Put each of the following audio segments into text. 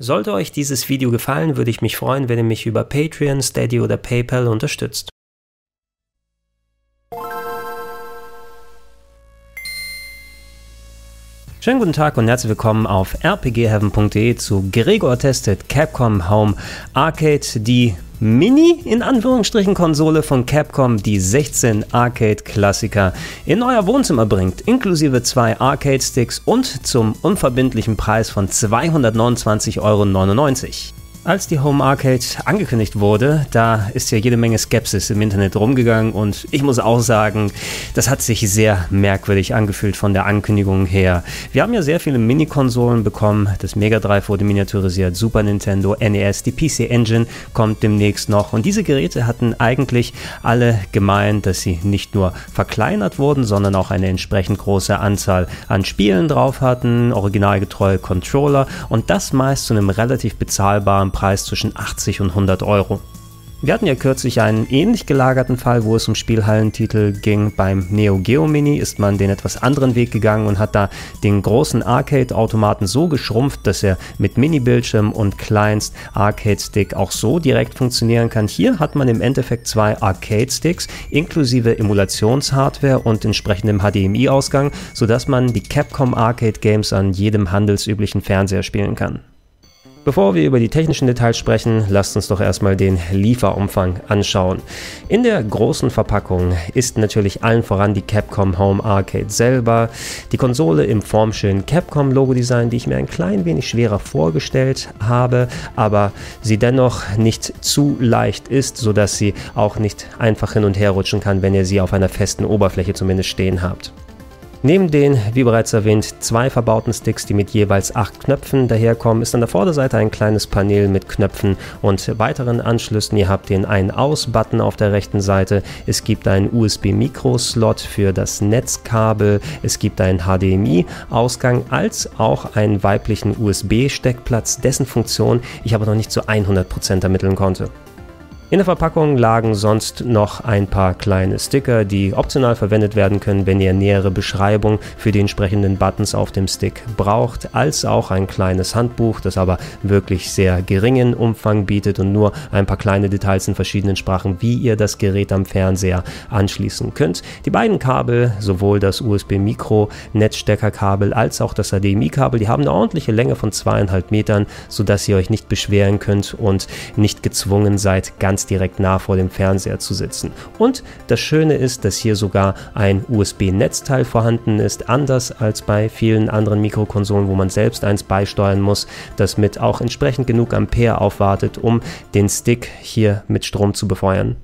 Sollte euch dieses Video gefallen, würde ich mich freuen, wenn ihr mich über Patreon, Steady oder PayPal unterstützt. Schönen guten Tag und herzlich willkommen auf rpgheaven.de zu Gregor Tested Capcom Home Arcade, die Mini in Anführungsstrichen Konsole von Capcom, die 16 Arcade-Klassiker in euer Wohnzimmer bringt, inklusive zwei Arcade-Sticks und zum unverbindlichen Preis von 229,99 Euro. Als die Home Arcade angekündigt wurde, da ist ja jede Menge Skepsis im Internet rumgegangen und ich muss auch sagen, das hat sich sehr merkwürdig angefühlt von der Ankündigung her. Wir haben ja sehr viele Mini-Konsolen bekommen, das Mega Drive wurde miniaturisiert, Super Nintendo, NES, die PC Engine kommt demnächst noch und diese Geräte hatten eigentlich alle gemeint, dass sie nicht nur verkleinert wurden, sondern auch eine entsprechend große Anzahl an Spielen drauf hatten, originalgetreue Controller und das meist zu einem relativ bezahlbaren Preis zwischen 80 und 100 Euro. Wir hatten ja kürzlich einen ähnlich gelagerten Fall, wo es um Spielhallentitel ging. Beim Neo Geo Mini ist man den etwas anderen Weg gegangen und hat da den großen Arcade-Automaten so geschrumpft, dass er mit Mini-Bildschirm und Kleinst Arcade-Stick auch so direkt funktionieren kann. Hier hat man im Endeffekt zwei Arcade-Sticks inklusive Emulationshardware und entsprechendem HDMI-Ausgang, sodass man die Capcom Arcade Games an jedem handelsüblichen Fernseher spielen kann. Bevor wir über die technischen Details sprechen, lasst uns doch erstmal den Lieferumfang anschauen. In der großen Verpackung ist natürlich allen voran die Capcom Home Arcade selber, die Konsole im formschönen Capcom Logo Design, die ich mir ein klein wenig schwerer vorgestellt habe, aber sie dennoch nicht zu leicht ist, sodass sie auch nicht einfach hin und her rutschen kann, wenn ihr sie auf einer festen Oberfläche zumindest stehen habt. Neben den, wie bereits erwähnt, zwei verbauten Sticks, die mit jeweils acht Knöpfen daherkommen, ist an der Vorderseite ein kleines Panel mit Knöpfen und weiteren Anschlüssen. Ihr habt den Ein-Aus-Button auf der rechten Seite. Es gibt einen USB-Mikro-Slot für das Netzkabel. Es gibt einen HDMI-Ausgang als auch einen weiblichen USB-Steckplatz, dessen Funktion ich aber noch nicht zu 100% ermitteln konnte. In der Verpackung lagen sonst noch ein paar kleine Sticker, die optional verwendet werden können, wenn ihr nähere Beschreibung für die entsprechenden Buttons auf dem Stick braucht, als auch ein kleines Handbuch, das aber wirklich sehr geringen Umfang bietet und nur ein paar kleine Details in verschiedenen Sprachen, wie ihr das Gerät am Fernseher anschließen könnt. Die beiden Kabel, sowohl das USB-Mikro-Netzsteckerkabel als auch das HDMI-Kabel, die haben eine ordentliche Länge von zweieinhalb Metern, sodass ihr euch nicht beschweren könnt und nicht gezwungen seid, ganz ganz direkt nah vor dem Fernseher zu sitzen. Und das Schöne ist, dass hier sogar ein USB-Netzteil vorhanden ist, anders als bei vielen anderen Mikrokonsolen, wo man selbst eins beisteuern muss, das mit auch entsprechend genug Ampere aufwartet, um den Stick hier mit Strom zu befeuern.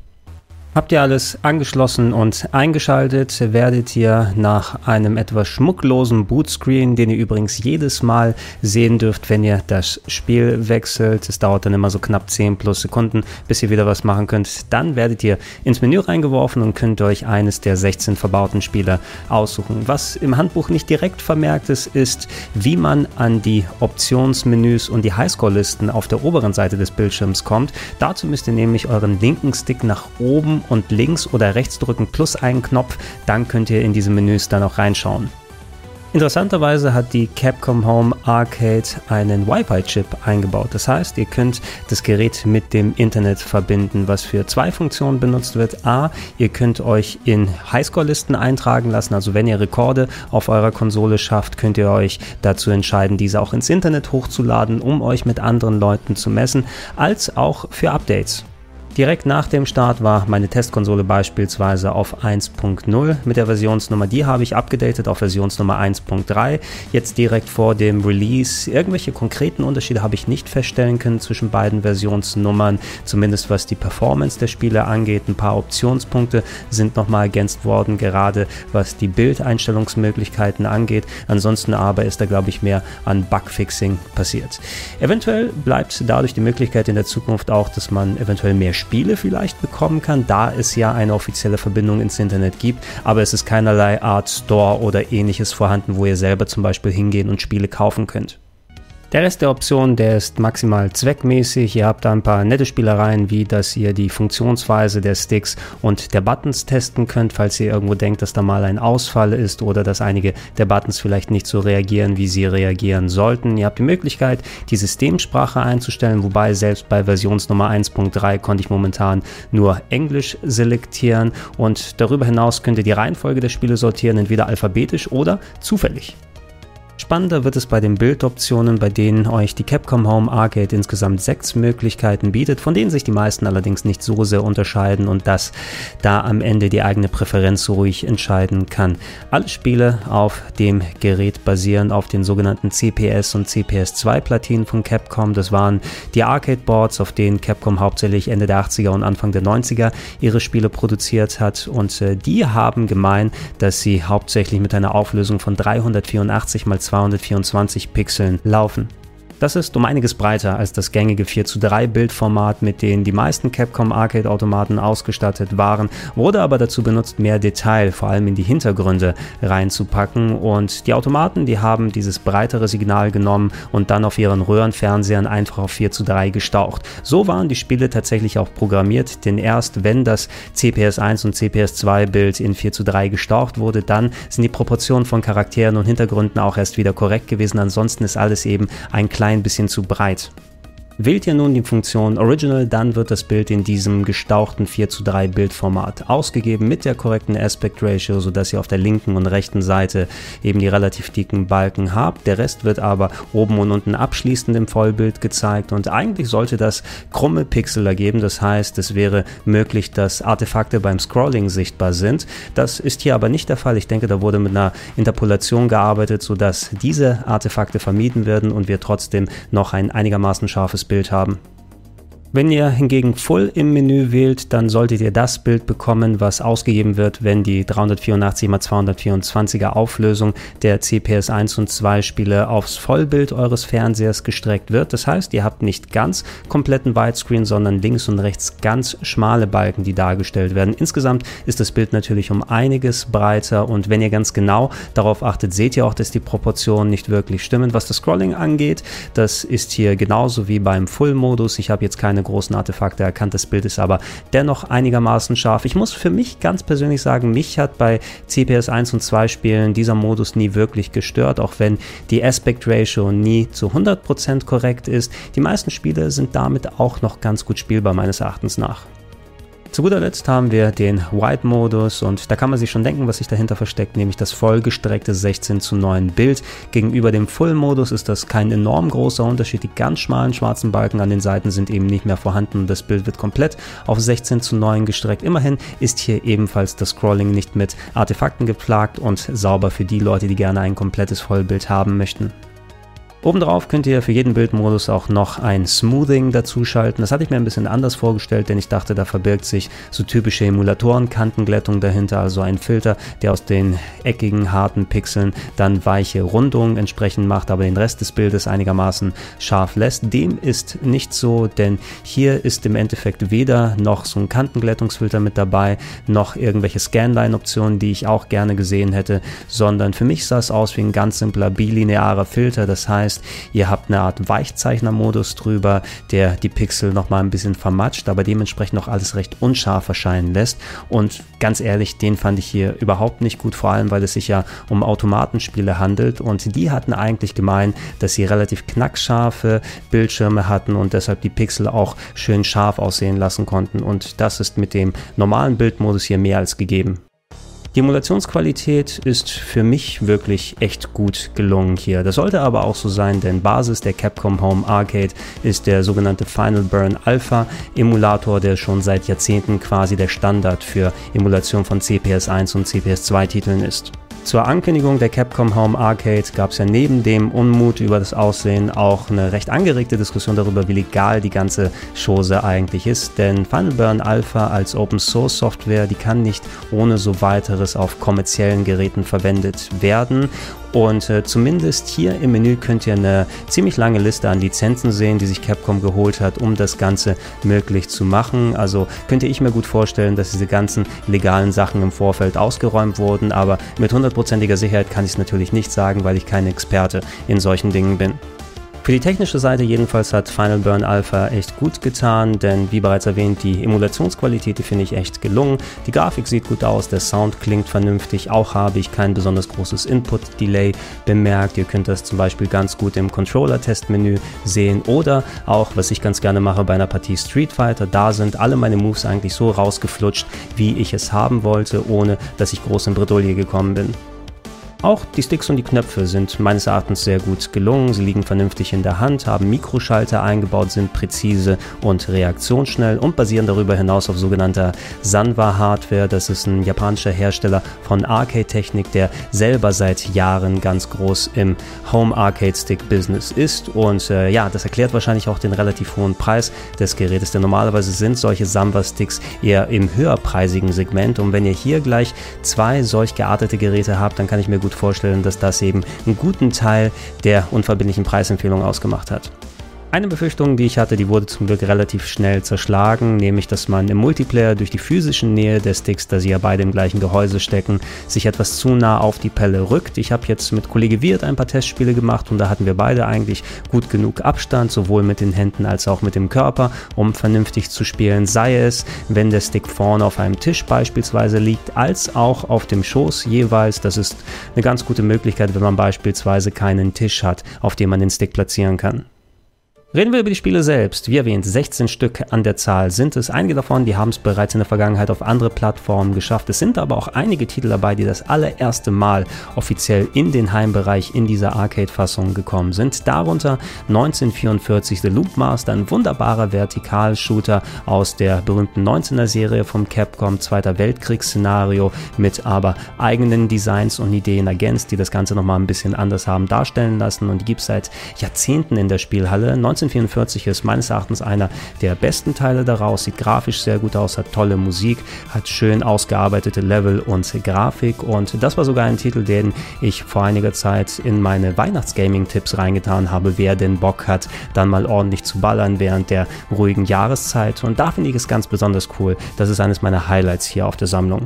Habt ihr alles angeschlossen und eingeschaltet, werdet ihr nach einem etwas schmucklosen Bootscreen, den ihr übrigens jedes Mal sehen dürft, wenn ihr das Spiel wechselt, es dauert dann immer so knapp 10 plus Sekunden, bis ihr wieder was machen könnt, dann werdet ihr ins Menü reingeworfen und könnt euch eines der 16 verbauten Spiele aussuchen. Was im Handbuch nicht direkt vermerkt ist, ist, wie man an die Optionsmenüs und die Highscore-Listen auf der oberen Seite des Bildschirms kommt. Dazu müsst ihr nämlich euren linken Stick nach oben und links oder rechts drücken plus einen Knopf, dann könnt ihr in diese Menüs dann auch reinschauen. Interessanterweise hat die Capcom Home Arcade einen Wi-Fi-Chip eingebaut. Das heißt, ihr könnt das Gerät mit dem Internet verbinden, was für zwei Funktionen benutzt wird. A, ihr könnt euch in Highscore-Listen eintragen lassen. Also wenn ihr Rekorde auf eurer Konsole schafft, könnt ihr euch dazu entscheiden, diese auch ins Internet hochzuladen, um euch mit anderen Leuten zu messen, als auch für Updates. Direkt nach dem Start war meine Testkonsole beispielsweise auf 1.0 mit der Versionsnummer. Die habe ich abgedatet auf Versionsnummer 1.3. Jetzt direkt vor dem Release. Irgendwelche konkreten Unterschiede habe ich nicht feststellen können zwischen beiden Versionsnummern, zumindest was die Performance der Spiele angeht. Ein paar Optionspunkte sind nochmal ergänzt worden, gerade was die Bildeinstellungsmöglichkeiten angeht. Ansonsten aber ist da, glaube ich, mehr an Bugfixing passiert. Eventuell bleibt dadurch die Möglichkeit in der Zukunft auch, dass man eventuell mehr Spiele vielleicht bekommen kann, da es ja eine offizielle Verbindung ins Internet gibt, aber es ist keinerlei Art Store oder ähnliches vorhanden, wo ihr selber zum Beispiel hingehen und Spiele kaufen könnt. Der Rest der Optionen, der ist maximal zweckmäßig. Ihr habt da ein paar nette Spielereien, wie dass ihr die Funktionsweise der Sticks und der Buttons testen könnt, falls ihr irgendwo denkt, dass da mal ein Ausfall ist oder dass einige der Buttons vielleicht nicht so reagieren, wie sie reagieren sollten. Ihr habt die Möglichkeit, die Systemsprache einzustellen, wobei selbst bei Versionsnummer 1.3 konnte ich momentan nur Englisch selektieren und darüber hinaus könnt ihr die Reihenfolge der Spiele sortieren, entweder alphabetisch oder zufällig. Spannender wird es bei den Bildoptionen, bei denen euch die Capcom Home Arcade insgesamt sechs Möglichkeiten bietet, von denen sich die meisten allerdings nicht so sehr unterscheiden und dass da am Ende die eigene Präferenz ruhig entscheiden kann. Alle Spiele auf dem Gerät basieren auf den sogenannten CPS und CPS2 Platinen von Capcom. Das waren die Arcade Boards, auf denen Capcom hauptsächlich Ende der 80er und Anfang der 90er ihre Spiele produziert hat und äh, die haben gemein, dass sie hauptsächlich mit einer Auflösung von 384 x 224 Pixeln laufen. Das ist um einiges breiter als das gängige 4 zu 3 Bildformat, mit dem die meisten Capcom Arcade Automaten ausgestattet waren, wurde aber dazu benutzt, mehr Detail, vor allem in die Hintergründe, reinzupacken und die Automaten, die haben dieses breitere Signal genommen und dann auf ihren Röhrenfernsehern einfach auf 4 zu 3 gestaucht. So waren die Spiele tatsächlich auch programmiert, denn erst wenn das CPS 1 und CPS 2 Bild in 4 zu 3 gestaucht wurde, dann sind die Proportionen von Charakteren und Hintergründen auch erst wieder korrekt gewesen, ansonsten ist alles eben ein kleines klein bisschen zu breit. Wählt ihr nun die Funktion Original, dann wird das Bild in diesem gestauchten 4 zu 3 Bildformat ausgegeben mit der korrekten Aspect Ratio, sodass ihr auf der linken und rechten Seite eben die relativ dicken Balken habt. Der Rest wird aber oben und unten abschließend im Vollbild gezeigt und eigentlich sollte das krumme Pixel ergeben. Das heißt, es wäre möglich, dass Artefakte beim Scrolling sichtbar sind. Das ist hier aber nicht der Fall. Ich denke, da wurde mit einer Interpolation gearbeitet, sodass diese Artefakte vermieden werden und wir trotzdem noch ein einigermaßen scharfes Bild haben. Wenn ihr hingegen Full im Menü wählt, dann solltet ihr das Bild bekommen, was ausgegeben wird, wenn die 384 x 224er Auflösung der CPS 1 und 2 Spiele aufs Vollbild eures Fernsehers gestreckt wird. Das heißt, ihr habt nicht ganz kompletten Widescreen, sondern links und rechts ganz schmale Balken, die dargestellt werden. Insgesamt ist das Bild natürlich um einiges breiter und wenn ihr ganz genau darauf achtet, seht ihr auch, dass die Proportionen nicht wirklich stimmen. Was das Scrolling angeht, das ist hier genauso wie beim Full-Modus. Ich habe jetzt keine großen Artefakte erkannt. Das Bild ist aber dennoch einigermaßen scharf. Ich muss für mich ganz persönlich sagen, mich hat bei CPS 1 und 2 Spielen dieser Modus nie wirklich gestört, auch wenn die Aspect Ratio nie zu 100% korrekt ist. Die meisten Spiele sind damit auch noch ganz gut spielbar meines Erachtens nach. Zu guter Letzt haben wir den White-Modus und da kann man sich schon denken, was sich dahinter versteckt, nämlich das vollgestreckte 16 zu 9 Bild. Gegenüber dem Full-Modus ist das kein enorm großer Unterschied. Die ganz schmalen schwarzen Balken an den Seiten sind eben nicht mehr vorhanden und das Bild wird komplett auf 16 zu 9 gestreckt. Immerhin ist hier ebenfalls das Scrolling nicht mit Artefakten geplagt und sauber für die Leute, die gerne ein komplettes Vollbild haben möchten. Obendrauf könnt ihr für jeden Bildmodus auch noch ein Smoothing dazuschalten. Das hatte ich mir ein bisschen anders vorgestellt, denn ich dachte, da verbirgt sich so typische Emulatoren-Kantenglättung dahinter, also ein Filter, der aus den eckigen, harten Pixeln dann weiche Rundungen entsprechend macht, aber den Rest des Bildes einigermaßen scharf lässt. Dem ist nicht so, denn hier ist im Endeffekt weder noch so ein Kantenglättungsfilter mit dabei, noch irgendwelche Scanline-Optionen, die ich auch gerne gesehen hätte, sondern für mich sah es aus wie ein ganz simpler bilinearer Filter. Das heißt, heißt, ihr habt eine Art Weichzeichner-Modus drüber, der die Pixel nochmal ein bisschen vermatscht, aber dementsprechend noch alles recht unscharf erscheinen lässt. Und ganz ehrlich, den fand ich hier überhaupt nicht gut, vor allem weil es sich ja um Automatenspiele handelt und die hatten eigentlich gemeint, dass sie relativ knackscharfe Bildschirme hatten und deshalb die Pixel auch schön scharf aussehen lassen konnten. Und das ist mit dem normalen Bildmodus hier mehr als gegeben. Die Emulationsqualität ist für mich wirklich echt gut gelungen hier. Das sollte aber auch so sein, denn Basis der Capcom Home Arcade ist der sogenannte Final Burn Alpha Emulator, der schon seit Jahrzehnten quasi der Standard für Emulation von CPS 1 und CPS 2 Titeln ist. Zur Ankündigung der Capcom Home Arcade gab es ja neben dem Unmut über das Aussehen auch eine recht angeregte Diskussion darüber, wie legal die ganze Chose eigentlich ist. Denn Final Burn Alpha als Open Source Software, die kann nicht ohne so weiteres auf kommerziellen Geräten verwendet werden. Und äh, zumindest hier im Menü könnt ihr eine ziemlich lange Liste an Lizenzen sehen, die sich Capcom geholt hat, um das Ganze möglich zu machen. Also könnte ich mir gut vorstellen, dass diese ganzen legalen Sachen im Vorfeld ausgeräumt wurden, aber mit hundertprozentiger Sicherheit kann ich es natürlich nicht sagen, weil ich kein Experte in solchen Dingen bin. Für die technische Seite jedenfalls hat Final Burn Alpha echt gut getan, denn wie bereits erwähnt, die Emulationsqualität, die finde ich echt gelungen. Die Grafik sieht gut aus, der Sound klingt vernünftig, auch habe ich kein besonders großes Input-Delay bemerkt. Ihr könnt das zum Beispiel ganz gut im Controller-Testmenü sehen oder auch, was ich ganz gerne mache bei einer Partie Street Fighter, da sind alle meine Moves eigentlich so rausgeflutscht, wie ich es haben wollte, ohne dass ich groß in Bredouille gekommen bin. Auch die Sticks und die Knöpfe sind meines Erachtens sehr gut gelungen. Sie liegen vernünftig in der Hand, haben Mikroschalter eingebaut, sind präzise und reaktionsschnell und basieren darüber hinaus auf sogenannter Sanwa-Hardware. Das ist ein japanischer Hersteller von Arcade-Technik, der selber seit Jahren ganz groß im Home-Arcade-Stick-Business ist. Und äh, ja, das erklärt wahrscheinlich auch den relativ hohen Preis des Gerätes, denn normalerweise sind solche Sanwa-Sticks eher im höherpreisigen Segment. Und wenn ihr hier gleich zwei solch geartete Geräte habt, dann kann ich mir gut vorstellen, dass das eben einen guten Teil der unverbindlichen Preisempfehlung ausgemacht hat. Eine Befürchtung, die ich hatte, die wurde zum Glück relativ schnell zerschlagen, nämlich dass man im Multiplayer durch die physische Nähe der Sticks, da sie ja beide im gleichen Gehäuse stecken, sich etwas zu nah auf die Pelle rückt. Ich habe jetzt mit Kollege Wirt ein paar Testspiele gemacht und da hatten wir beide eigentlich gut genug Abstand, sowohl mit den Händen als auch mit dem Körper, um vernünftig zu spielen, sei es, wenn der Stick vorne auf einem Tisch beispielsweise liegt, als auch auf dem Schoß jeweils. Das ist eine ganz gute Möglichkeit, wenn man beispielsweise keinen Tisch hat, auf dem man den Stick platzieren kann. Reden wir über die Spiele selbst. Wie erwähnt, 16 Stück an der Zahl sind es. Einige davon, die haben es bereits in der Vergangenheit auf andere Plattformen geschafft. Es sind aber auch einige Titel dabei, die das allererste Mal offiziell in den Heimbereich in dieser Arcade-Fassung gekommen sind. Darunter 1944 The Loop Master, ein wunderbarer Vertikalshooter aus der berühmten 19er-Serie vom Capcom, Zweiter Weltkriegsszenario mit aber eigenen Designs und Ideen ergänzt, die das Ganze nochmal ein bisschen anders haben darstellen lassen und die gibt es seit Jahrzehnten in der Spielhalle. 19 1944 ist meines Erachtens einer der besten Teile daraus, sieht grafisch sehr gut aus, hat tolle Musik, hat schön ausgearbeitete Level und Grafik und das war sogar ein Titel, den ich vor einiger Zeit in meine Weihnachtsgaming-Tipps reingetan habe, wer denn Bock hat, dann mal ordentlich zu ballern während der ruhigen Jahreszeit und da finde ich es ganz besonders cool. Das ist eines meiner Highlights hier auf der Sammlung.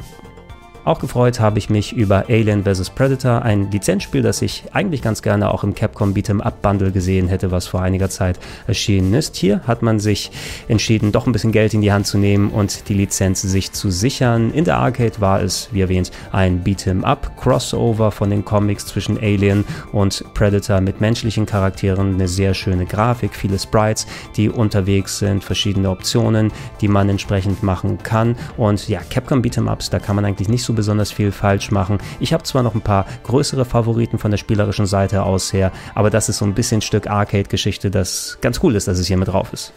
Auch gefreut habe ich mich über Alien vs. Predator, ein Lizenzspiel, das ich eigentlich ganz gerne auch im Capcom Beat'em Up Bundle gesehen hätte, was vor einiger Zeit erschienen ist. Hier hat man sich entschieden, doch ein bisschen Geld in die Hand zu nehmen und die Lizenz sich zu sichern. In der Arcade war es, wie erwähnt, ein Beat'em Up Crossover von den Comics zwischen Alien und Predator mit menschlichen Charakteren, eine sehr schöne Grafik, viele Sprites, die unterwegs sind, verschiedene Optionen, die man entsprechend machen kann. Und ja, Capcom Beat'em Ups, da kann man eigentlich nicht so besonders viel falsch machen. Ich habe zwar noch ein paar größere Favoriten von der spielerischen Seite aus her, aber das ist so ein bisschen Stück Arcade-Geschichte, das ganz cool ist, dass es hier mit drauf ist.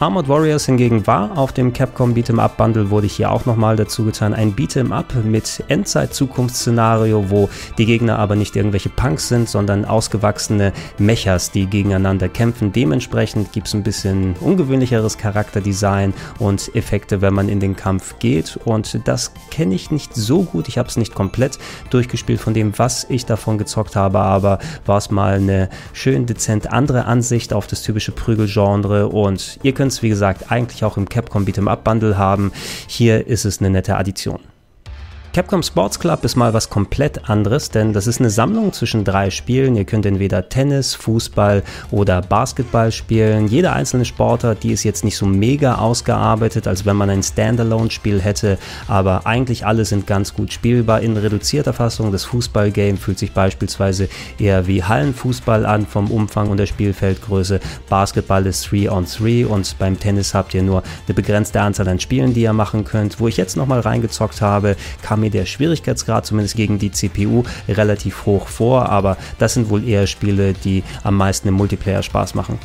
Armored Warriors hingegen war auf dem Capcom Beat'em Up Bundle, wurde hier auch nochmal dazu getan, ein Beat'em Up mit Endzeit-Zukunftsszenario, wo die Gegner aber nicht irgendwelche Punks sind, sondern ausgewachsene Mechas, die gegeneinander kämpfen. Dementsprechend gibt es ein bisschen ungewöhnlicheres Charakterdesign und Effekte, wenn man in den Kampf geht. Und das kenne ich nicht so gut. Ich habe es nicht komplett durchgespielt von dem, was ich davon gezockt habe, aber war es mal eine schön dezent andere Ansicht auf das typische Prügelgenre und ihr könnt könnt es, wie gesagt, eigentlich auch im Capcom Beat'em Up Bundle haben. Hier ist es eine nette Addition. Capcom Sports Club ist mal was komplett anderes, denn das ist eine Sammlung zwischen drei Spielen. Ihr könnt entweder Tennis, Fußball oder Basketball spielen. Jeder einzelne Sportart, die ist jetzt nicht so mega ausgearbeitet, als wenn man ein Standalone-Spiel hätte, aber eigentlich alle sind ganz gut spielbar in reduzierter Fassung. Das Fußballgame fühlt sich beispielsweise eher wie Hallenfußball an vom Umfang und der Spielfeldgröße. Basketball ist 3 on 3 und beim Tennis habt ihr nur eine begrenzte Anzahl an Spielen, die ihr machen könnt. Wo ich jetzt nochmal reingezockt habe, kam der Schwierigkeitsgrad zumindest gegen die CPU relativ hoch vor, aber das sind wohl eher Spiele, die am meisten im Multiplayer Spaß machen.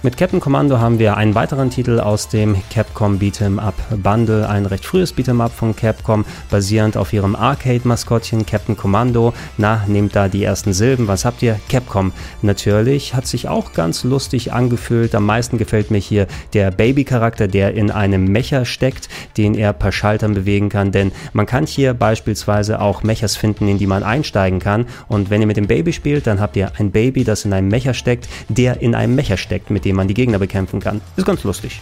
Mit Captain Commando haben wir einen weiteren Titel aus dem Capcom Beat'em Up Bundle, ein recht frühes Beat'em Up von Capcom, basierend auf ihrem Arcade-Maskottchen Captain Commando. Na, nehmt da die ersten Silben. Was habt ihr? Capcom. Natürlich, hat sich auch ganz lustig angefühlt. Am meisten gefällt mir hier der Baby-Charakter, der in einem Mecher steckt, den er per Schaltern bewegen kann, denn man kann hier beispielsweise auch Mechers finden, in die man einsteigen kann. Und wenn ihr mit dem Baby spielt, dann habt ihr ein Baby, das in einem Mecher steckt, der in einem Mecher steckt, mit dem man die Gegner bekämpfen kann. Ist ganz lustig.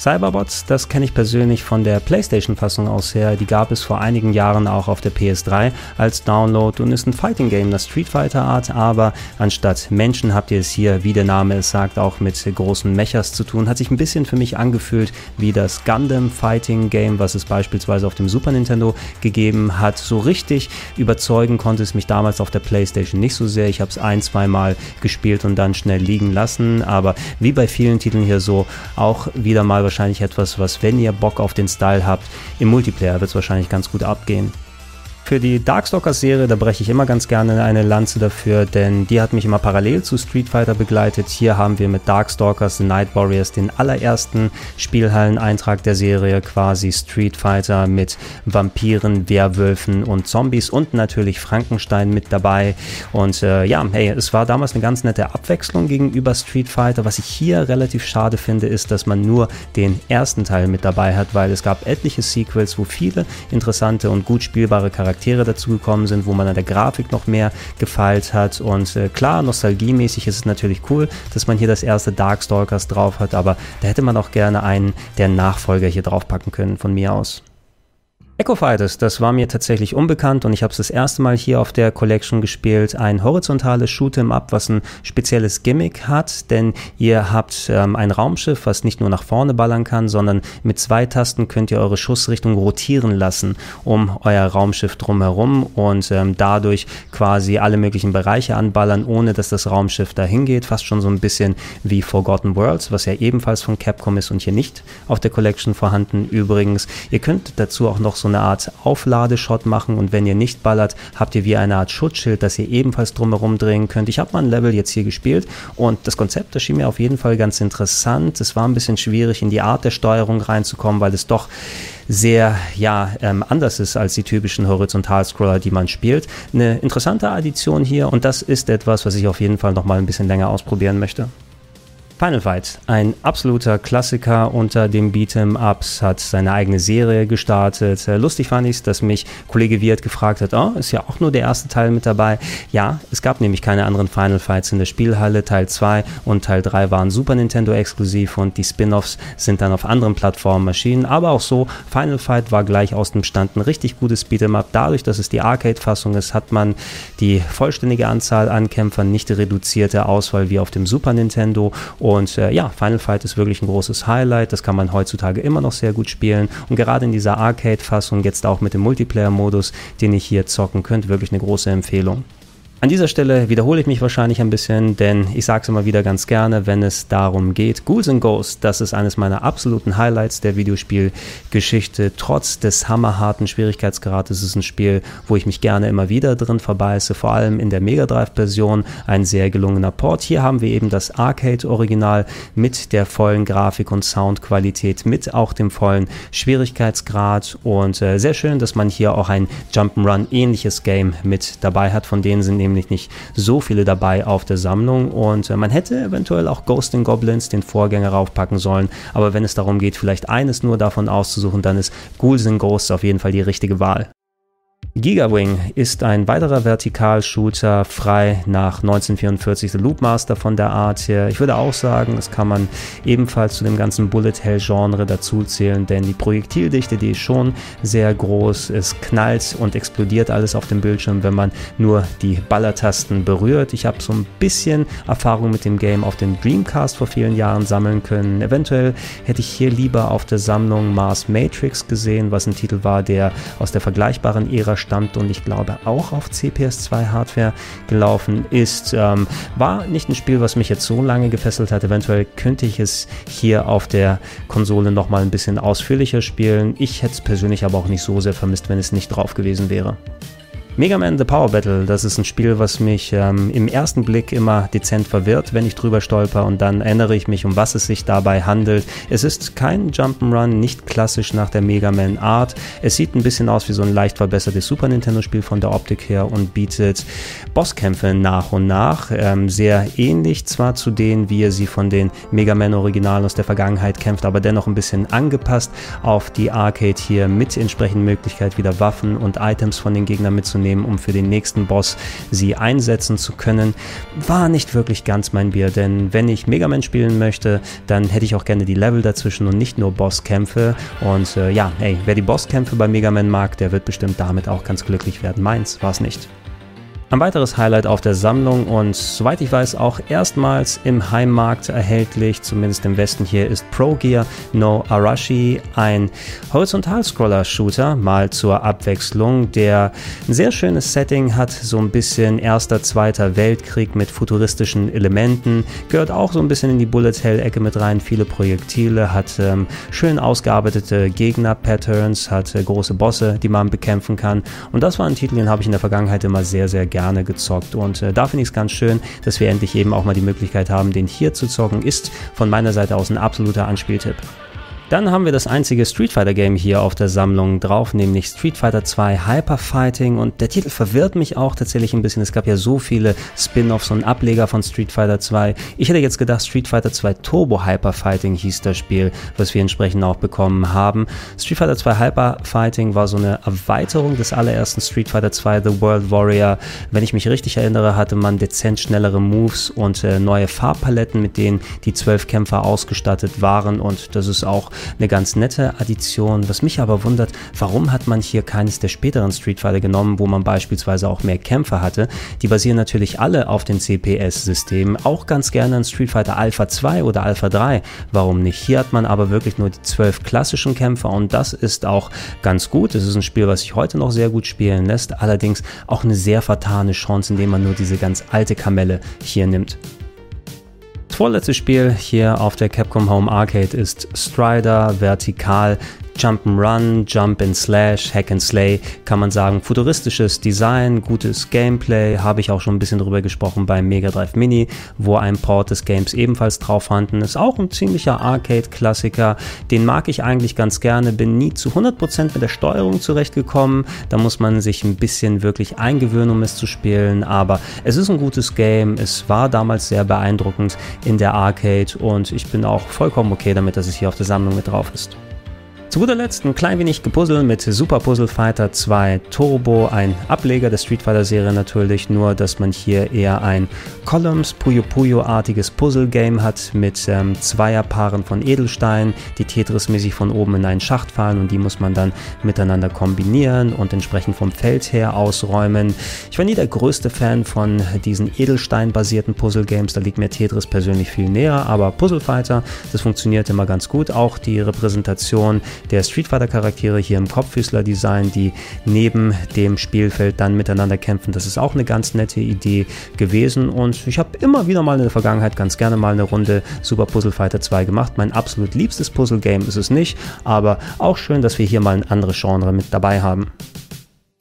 Cyberbots, das kenne ich persönlich von der PlayStation-Fassung aus her. Die gab es vor einigen Jahren auch auf der PS3 als Download und ist ein Fighting-Game, das Street Fighter-Art, aber anstatt Menschen habt ihr es hier, wie der Name es sagt, auch mit großen Mechas zu tun. Hat sich ein bisschen für mich angefühlt wie das Gundam Fighting Game, was es beispielsweise auf dem Super Nintendo gegeben hat. So richtig überzeugen konnte es mich damals auf der PlayStation nicht so sehr. Ich habe es ein, zwei Mal gespielt und dann schnell liegen lassen, aber wie bei vielen Titeln hier so, auch wieder mal wahrscheinlich etwas, was, wenn ihr Bock auf den Style habt, im Multiplayer wird es wahrscheinlich ganz gut abgehen. Für die Darkstalkers-Serie, da breche ich immer ganz gerne eine Lanze dafür, denn die hat mich immer parallel zu Street Fighter begleitet. Hier haben wir mit Darkstalkers The Night Warriors den allerersten Spielhalleneintrag der Serie, quasi Street Fighter mit Vampiren, Werwölfen und Zombies und natürlich Frankenstein mit dabei. Und äh, ja, hey, es war damals eine ganz nette Abwechslung gegenüber Street Fighter. Was ich hier relativ schade finde, ist, dass man nur den ersten Teil mit dabei hat, weil es gab etliche Sequels, wo viele interessante und gut spielbare Charaktere Charaktere dazugekommen sind, wo man an der Grafik noch mehr gefeilt hat. Und äh, klar, nostalgiemäßig ist es natürlich cool, dass man hier das erste Darkstalkers drauf hat, aber da hätte man auch gerne einen der Nachfolger hier draufpacken können von mir aus. Echo Fighters, das war mir tatsächlich unbekannt und ich habe es das erste Mal hier auf der Collection gespielt. Ein horizontales Shoot'em Up, was ein spezielles Gimmick hat, denn ihr habt ähm, ein Raumschiff, was nicht nur nach vorne ballern kann, sondern mit zwei Tasten könnt ihr eure Schussrichtung rotieren lassen um euer Raumschiff drumherum und ähm, dadurch quasi alle möglichen Bereiche anballern, ohne dass das Raumschiff dahin geht. Fast schon so ein bisschen wie Forgotten Worlds, was ja ebenfalls von Capcom ist und hier nicht auf der Collection vorhanden. Übrigens, ihr könnt dazu auch noch so eine Art Aufladeshot machen und wenn ihr nicht ballert, habt ihr wie eine Art Schutzschild, das ihr ebenfalls drumherum drehen könnt. Ich habe mal ein Level jetzt hier gespielt und das Konzept, das schien mir auf jeden Fall ganz interessant. Es war ein bisschen schwierig, in die Art der Steuerung reinzukommen, weil es doch sehr ja, ähm, anders ist als die typischen Horizontalscroller, die man spielt. Eine interessante Addition hier und das ist etwas, was ich auf jeden Fall noch mal ein bisschen länger ausprobieren möchte. Final Fight, ein absoluter Klassiker unter dem Beat'em Ups, hat seine eigene Serie gestartet. Äh, lustig fand ich es, dass mich Kollege Wirt gefragt hat, oh, ist ja auch nur der erste Teil mit dabei. Ja, es gab nämlich keine anderen Final Fights in der Spielhalle. Teil 2 und Teil 3 waren Super Nintendo exklusiv und die Spin-offs sind dann auf anderen Plattformen erschienen. Aber auch so, Final Fight war gleich aus dem Stand ein richtig gutes Beat'em Up. Dadurch, dass es die Arcade-Fassung ist, hat man die vollständige Anzahl an Kämpfern, nicht die reduzierte Auswahl wie auf dem Super Nintendo. Und äh, ja, Final Fight ist wirklich ein großes Highlight. Das kann man heutzutage immer noch sehr gut spielen. Und gerade in dieser Arcade-Fassung, jetzt auch mit dem Multiplayer-Modus, den ich hier zocken könnt, wirklich eine große Empfehlung. An dieser Stelle wiederhole ich mich wahrscheinlich ein bisschen, denn ich sage es immer wieder ganz gerne, wenn es darum geht. Ghouls and Ghosts, das ist eines meiner absoluten Highlights der Videospielgeschichte. Trotz des hammerharten Schwierigkeitsgrades ist es ein Spiel, wo ich mich gerne immer wieder drin verbeiße, vor allem in der Mega Drive-Version. Ein sehr gelungener Port. Hier haben wir eben das Arcade-Original mit der vollen Grafik- und Soundqualität, mit auch dem vollen Schwierigkeitsgrad und äh, sehr schön, dass man hier auch ein Jump'n'Run-ähnliches Game mit dabei hat, von denen sind eben nämlich nicht so viele dabei auf der Sammlung und äh, man hätte eventuell auch Ghost and Goblins, den Vorgänger, raufpacken sollen, aber wenn es darum geht, vielleicht eines nur davon auszusuchen, dann ist Ghouls and Ghosts auf jeden Fall die richtige Wahl. Gigawing ist ein weiterer Vertikalshooter, frei nach 1944 The Loopmaster von der Art her. Ich würde auch sagen, das kann man ebenfalls zu dem ganzen Bullet Hell Genre dazu zählen, denn die Projektildichte, die ist schon sehr groß. Es knallt und explodiert alles auf dem Bildschirm, wenn man nur die Ballertasten berührt. Ich habe so ein bisschen Erfahrung mit dem Game auf dem Dreamcast vor vielen Jahren sammeln können. Eventuell hätte ich hier lieber auf der Sammlung Mars Matrix gesehen, was ein Titel war, der aus der vergleichbaren Ära stammt und ich glaube auch auf CPS2 Hardware gelaufen ist. Ähm, war nicht ein Spiel, was mich jetzt so lange gefesselt hat. Eventuell könnte ich es hier auf der Konsole nochmal ein bisschen ausführlicher spielen. Ich hätte es persönlich aber auch nicht so sehr vermisst, wenn es nicht drauf gewesen wäre. Mega Man The Power Battle, das ist ein Spiel, was mich ähm, im ersten Blick immer dezent verwirrt, wenn ich drüber stolper und dann erinnere ich mich, um was es sich dabei handelt. Es ist kein Jump'n'Run, nicht klassisch nach der Mega Man Art. Es sieht ein bisschen aus wie so ein leicht verbessertes Super Nintendo Spiel von der Optik her und bietet Bosskämpfe nach und nach. Ähm, sehr ähnlich zwar zu denen, wie er sie von den Mega Man Originalen aus der Vergangenheit kämpft, aber dennoch ein bisschen angepasst auf die Arcade hier mit entsprechenden Möglichkeit wieder Waffen und Items von den Gegnern mitzunehmen nehmen, um für den nächsten Boss sie einsetzen zu können. War nicht wirklich ganz mein Bier, denn wenn ich Mega Man spielen möchte, dann hätte ich auch gerne die Level dazwischen und nicht nur Bosskämpfe. Und äh, ja, hey, wer die Bosskämpfe bei Mega Man mag, der wird bestimmt damit auch ganz glücklich werden. Meins war es nicht. Ein weiteres Highlight auf der Sammlung und soweit ich weiß auch erstmals im Heimmarkt erhältlich, zumindest im Westen hier, ist Pro Gear No Arashi, ein Horizontal-Scroller-Shooter, mal zur Abwechslung, der ein sehr schönes Setting hat, so ein bisschen Erster, Zweiter Weltkrieg mit futuristischen Elementen, gehört auch so ein bisschen in die Bullet-Hell-Ecke mit rein, viele Projektile, hat ähm, schön ausgearbeitete Gegner-Patterns, hat äh, große Bosse, die man bekämpfen kann. Und das war ein Titel, den habe ich in der Vergangenheit immer sehr, sehr gerne gerne gezockt. Und äh, da finde ich es ganz schön, dass wir endlich eben auch mal die Möglichkeit haben, den hier zu zocken. Ist von meiner Seite aus ein absoluter Anspieltipp. Dann haben wir das einzige Street Fighter Game hier auf der Sammlung drauf, nämlich Street Fighter 2 Hyper Fighting und der Titel verwirrt mich auch tatsächlich ein bisschen. Es gab ja so viele Spin-offs und Ableger von Street Fighter 2. Ich hätte jetzt gedacht, Street Fighter 2 Turbo Hyper Fighting hieß das Spiel, was wir entsprechend auch bekommen haben. Street Fighter 2 Hyper Fighting war so eine Erweiterung des allerersten Street Fighter 2 The World Warrior. Wenn ich mich richtig erinnere, hatte man dezent schnellere Moves und äh, neue Farbpaletten, mit denen die zwölf Kämpfer ausgestattet waren und das ist auch eine ganz nette Addition. Was mich aber wundert, warum hat man hier keines der späteren Street Fighter genommen, wo man beispielsweise auch mehr Kämpfer hatte? Die basieren natürlich alle auf den CPS-Systemen, auch ganz gerne in Street Fighter Alpha 2 oder Alpha 3. Warum nicht? Hier hat man aber wirklich nur die zwölf klassischen Kämpfer und das ist auch ganz gut. Es ist ein Spiel, was sich heute noch sehr gut spielen lässt, allerdings auch eine sehr vertane Chance, indem man nur diese ganz alte Kamelle hier nimmt vorletzte Spiel hier auf der Capcom Home Arcade ist Strider Vertikal Jump'n'Run, Jump and Slash, Hack and Slay, kann man sagen, futuristisches Design, gutes Gameplay, habe ich auch schon ein bisschen drüber gesprochen beim Mega Drive Mini, wo ein Port des Games ebenfalls drauf vorhanden ist. Auch ein ziemlicher Arcade-Klassiker, den mag ich eigentlich ganz gerne, bin nie zu 100% mit der Steuerung zurechtgekommen, da muss man sich ein bisschen wirklich eingewöhnen, um es zu spielen, aber es ist ein gutes Game, es war damals sehr beeindruckend in der Arcade und ich bin auch vollkommen okay damit, dass es hier auf der Sammlung mit drauf ist. Zu guter Letzt ein klein wenig gepuzzelt mit Super Puzzle Fighter 2 Turbo, ein Ableger der Street Fighter Serie natürlich, nur dass man hier eher ein Columns Puyo Puyo artiges Puzzle Game hat mit ähm, Zweierpaaren von Edelsteinen, die Tetris-mäßig von oben in einen Schacht fallen und die muss man dann miteinander kombinieren und entsprechend vom Feld her ausräumen. Ich war nie der größte Fan von diesen Edelstein-basierten Puzzle Games, da liegt mir Tetris persönlich viel näher, aber Puzzle Fighter, das funktioniert immer ganz gut. Auch die Repräsentation der Street Fighter Charaktere hier im Kopffüßler-Design, die neben dem Spielfeld dann miteinander kämpfen. Das ist auch eine ganz nette Idee gewesen und ich habe immer wieder mal in der Vergangenheit ganz gerne mal eine Runde Super Puzzle Fighter 2 gemacht. Mein absolut liebstes Puzzle-Game ist es nicht, aber auch schön, dass wir hier mal ein anderes Genre mit dabei haben.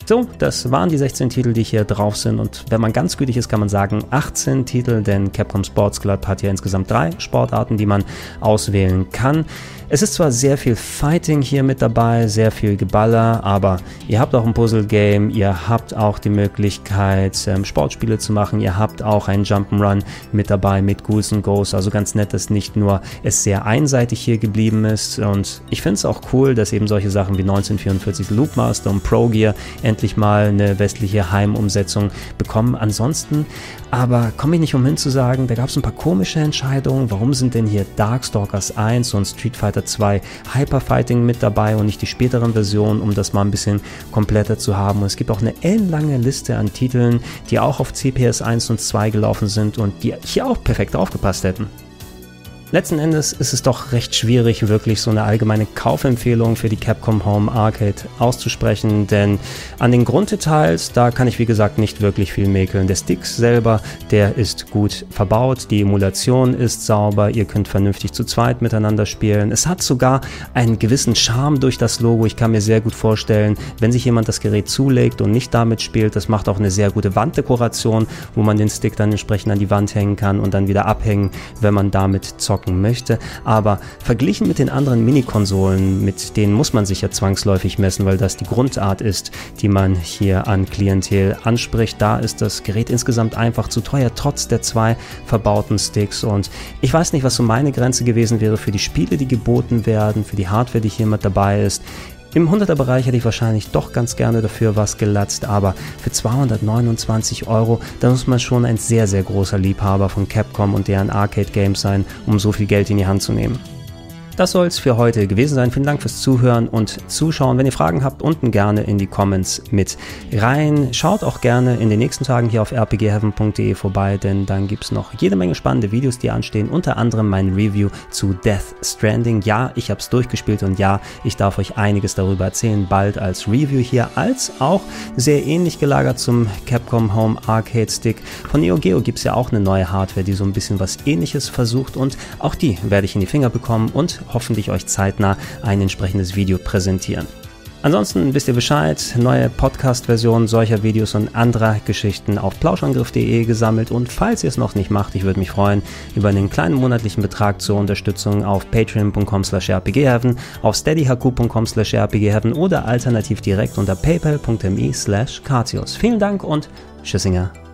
So, das waren die 16 Titel, die hier drauf sind. Und wenn man ganz gütig ist, kann man sagen 18 Titel, denn Capcom Sports Club hat ja insgesamt drei Sportarten, die man auswählen kann. Es ist zwar sehr viel Fighting hier mit dabei, sehr viel Geballer, aber ihr habt auch ein Puzzle-Game, ihr habt auch die Möglichkeit, ähm, Sportspiele zu machen, ihr habt auch ein Jump'n'Run mit dabei mit Ghouls and Ghosts. Also ganz nett, dass nicht nur es sehr einseitig hier geblieben ist. Und ich finde es auch cool, dass eben solche Sachen wie 1944 Loopmaster und Pro Gear endlich mal eine westliche Heimumsetzung bekommen. Ansonsten aber komme ich nicht umhin zu sagen, da gab es ein paar komische Entscheidungen. Warum sind denn hier Darkstalkers 1 und Street Fighter 2 Hyperfighting mit dabei und nicht die späteren Versionen, um das mal ein bisschen kompletter zu haben? Und es gibt auch eine ellenlange Liste an Titeln, die auch auf CPS 1 und 2 gelaufen sind und die hier auch perfekt aufgepasst hätten. Letzten Endes ist es doch recht schwierig, wirklich so eine allgemeine Kaufempfehlung für die Capcom Home Arcade auszusprechen, denn an den Grunddetails, da kann ich wie gesagt nicht wirklich viel mäkeln. Der Stick selber, der ist gut verbaut, die Emulation ist sauber, ihr könnt vernünftig zu zweit miteinander spielen. Es hat sogar einen gewissen Charme durch das Logo. Ich kann mir sehr gut vorstellen, wenn sich jemand das Gerät zulegt und nicht damit spielt, das macht auch eine sehr gute Wanddekoration, wo man den Stick dann entsprechend an die Wand hängen kann und dann wieder abhängen, wenn man damit zockt zocken möchte. Aber verglichen mit den anderen Mini-Konsolen, mit denen muss man sich ja zwangsläufig messen, weil das die Grundart ist, die man hier an Klientel anspricht. Da ist das Gerät insgesamt einfach zu teuer, trotz der zwei verbauten Sticks. Und ich weiß nicht, was so meine Grenze gewesen wäre für die Spiele, die geboten werden, für die Hardware, die hier mit dabei ist Im 100er Bereich hätte ich wahrscheinlich doch ganz gerne dafür was gelatzt, aber für 229 Euro, da muss man schon ein sehr, sehr großer Liebhaber von Capcom und deren Arcade Games sein, um so viel Geld in die Hand zu nehmen. Das soll es für heute gewesen sein. Vielen Dank fürs Zuhören und Zuschauen. Wenn ihr Fragen habt, unten gerne in die Comments mit rein. Schaut auch gerne in den nächsten Tagen hier auf rpgheaven.de vorbei, denn dann gibt es noch jede Menge spannende Videos, die anstehen. Unter anderem mein Review zu Death Stranding. Ja, ich habe es durchgespielt und ja, ich darf euch einiges darüber erzählen. Bald als Review hier, als auch sehr ähnlich gelagert zum Capcom Home Arcade Stick. Von Neo Geo gibt es ja auch eine neue Hardware, die so ein bisschen was ähnliches versucht und auch die werde ich in die Finger bekommen und hoffentlich euch zeitnah ein entsprechendes Video präsentieren. Ansonsten wisst ihr Bescheid, neue Podcast-Versionen solcher Videos und anderer Geschichten auf plauschangriff.de gesammelt und falls ihr es noch nicht macht, ich würde mich freuen über einen kleinen monatlichen Betrag zur Unterstützung auf patreon.com slash rpgheaven, auf steadyhq.com slash rpgheaven oder alternativ direkt unter paypal.me slash Vielen Dank und Tschüssinger.